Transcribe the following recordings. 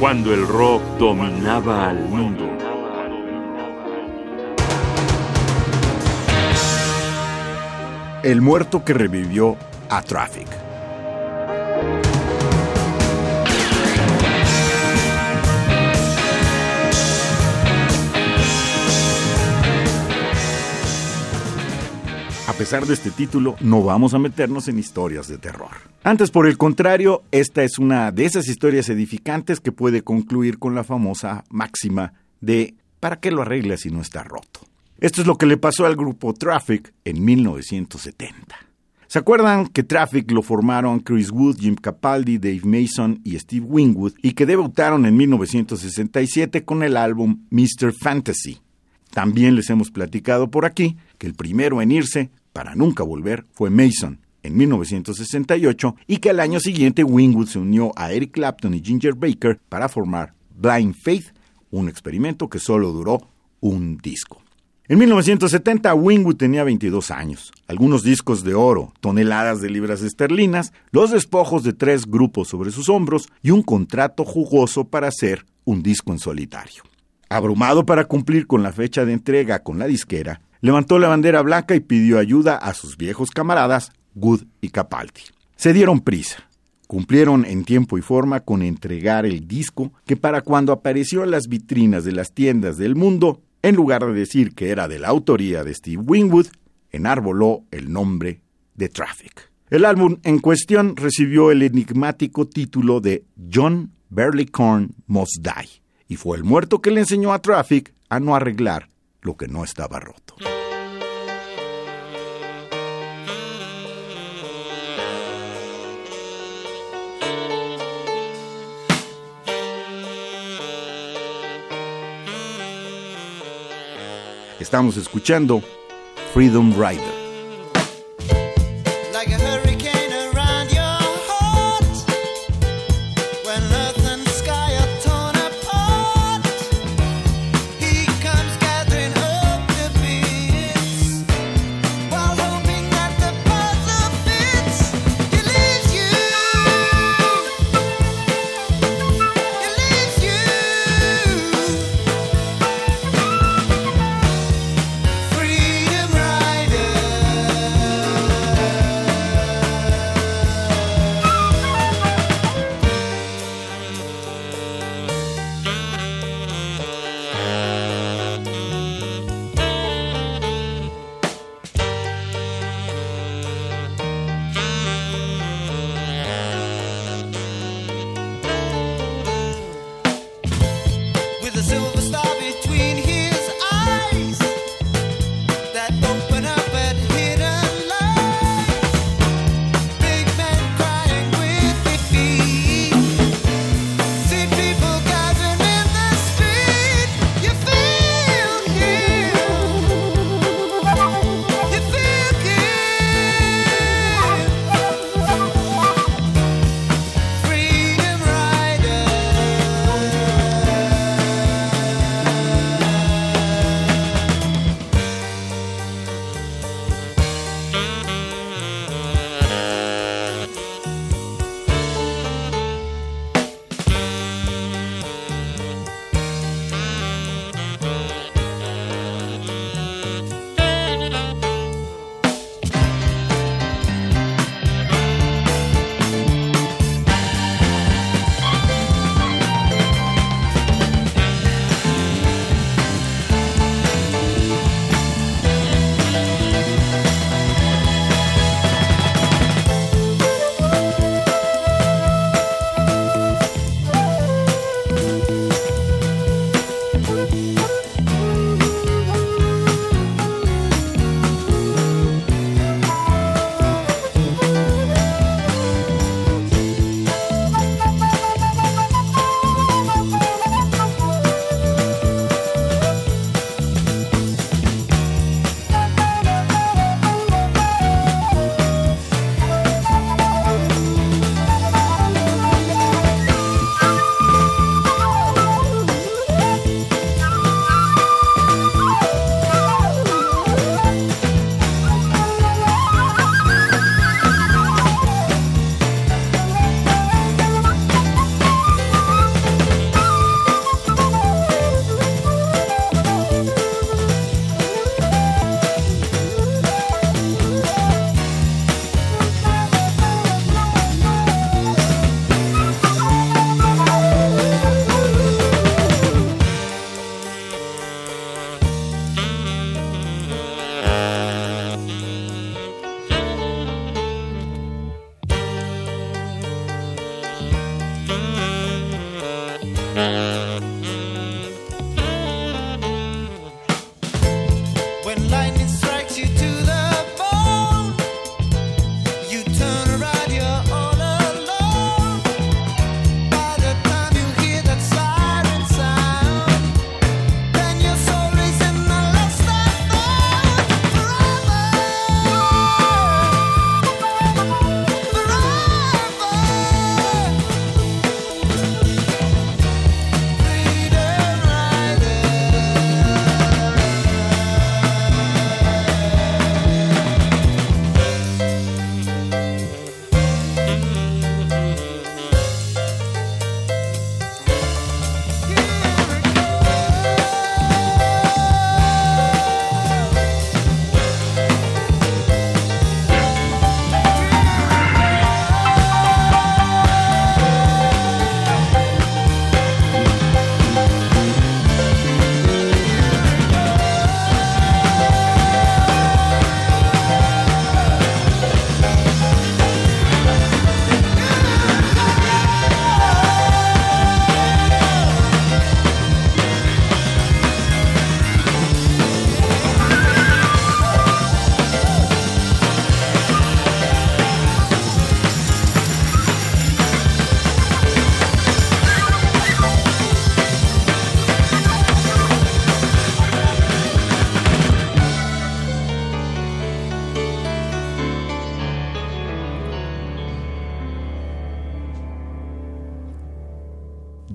cuando el rock dominaba al mundo. El muerto que revivió a Traffic. Pesar de este título, no vamos a meternos en historias de terror. Antes, por el contrario, esta es una de esas historias edificantes que puede concluir con la famosa máxima de ¿para qué lo arregla si no está roto? Esto es lo que le pasó al grupo Traffic en 1970. ¿Se acuerdan que Traffic lo formaron Chris Wood, Jim Capaldi, Dave Mason y Steve Wingwood y que debutaron en 1967 con el álbum Mr. Fantasy? También les hemos platicado por aquí que el primero en irse para nunca volver fue Mason en 1968 y que al año siguiente Wingwood se unió a Eric Clapton y Ginger Baker para formar Blind Faith, un experimento que solo duró un disco. En 1970 Wingwood tenía 22 años, algunos discos de oro, toneladas de libras esterlinas, los despojos de tres grupos sobre sus hombros y un contrato jugoso para hacer un disco en solitario. Abrumado para cumplir con la fecha de entrega con la disquera, levantó la bandera blanca y pidió ayuda a sus viejos camaradas Good y Capaldi. Se dieron prisa. Cumplieron en tiempo y forma con entregar el disco que para cuando apareció en las vitrinas de las tiendas del mundo, en lugar de decir que era de la autoría de Steve Wingwood, enarboló el nombre de Traffic. El álbum en cuestión recibió el enigmático título de John Barleycorn Must Die y fue el muerto que le enseñó a Traffic a no arreglar lo que no estaba roto. Estamos escuchando Freedom Rider.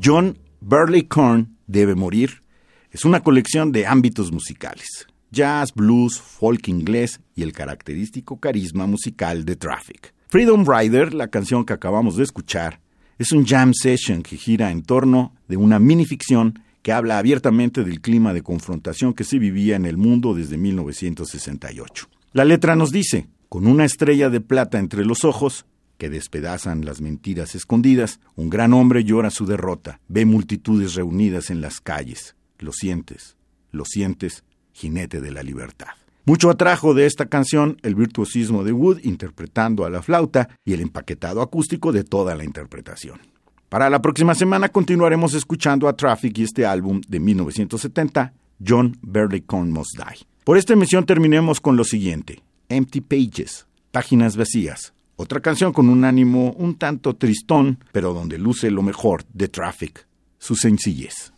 John Burley Corn debe morir es una colección de ámbitos musicales, jazz, blues, folk inglés y el característico carisma musical de Traffic. Freedom Rider, la canción que acabamos de escuchar, es un jam session que gira en torno de una minificción que habla abiertamente del clima de confrontación que se vivía en el mundo desde 1968. La letra nos dice, con una estrella de plata entre los ojos, que despedazan las mentiras escondidas, un gran hombre llora su derrota, ve multitudes reunidas en las calles. Lo sientes, lo sientes, jinete de la libertad. Mucho atrajo de esta canción el virtuosismo de Wood interpretando a la flauta y el empaquetado acústico de toda la interpretación. Para la próxima semana continuaremos escuchando a Traffic y este álbum de 1970, John Barleycorn Must Die. Por esta emisión terminemos con lo siguiente: Empty Pages, páginas vacías, otra canción con un ánimo un tanto tristón, pero donde luce lo mejor de Traffic, su sencillez.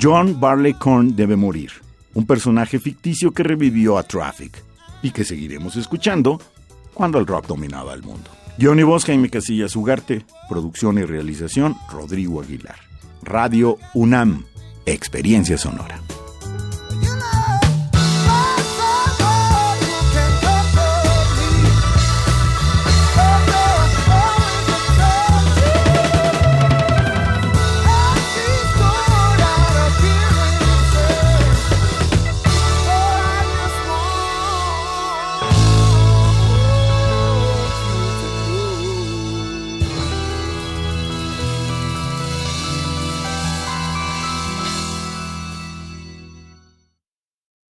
John Barleycorn debe morir, un personaje ficticio que revivió a Traffic y que seguiremos escuchando cuando el rock dominaba el mundo. Johnny Bosca y Casillas Ugarte, producción y realización Rodrigo Aguilar. Radio UNAM, experiencia sonora.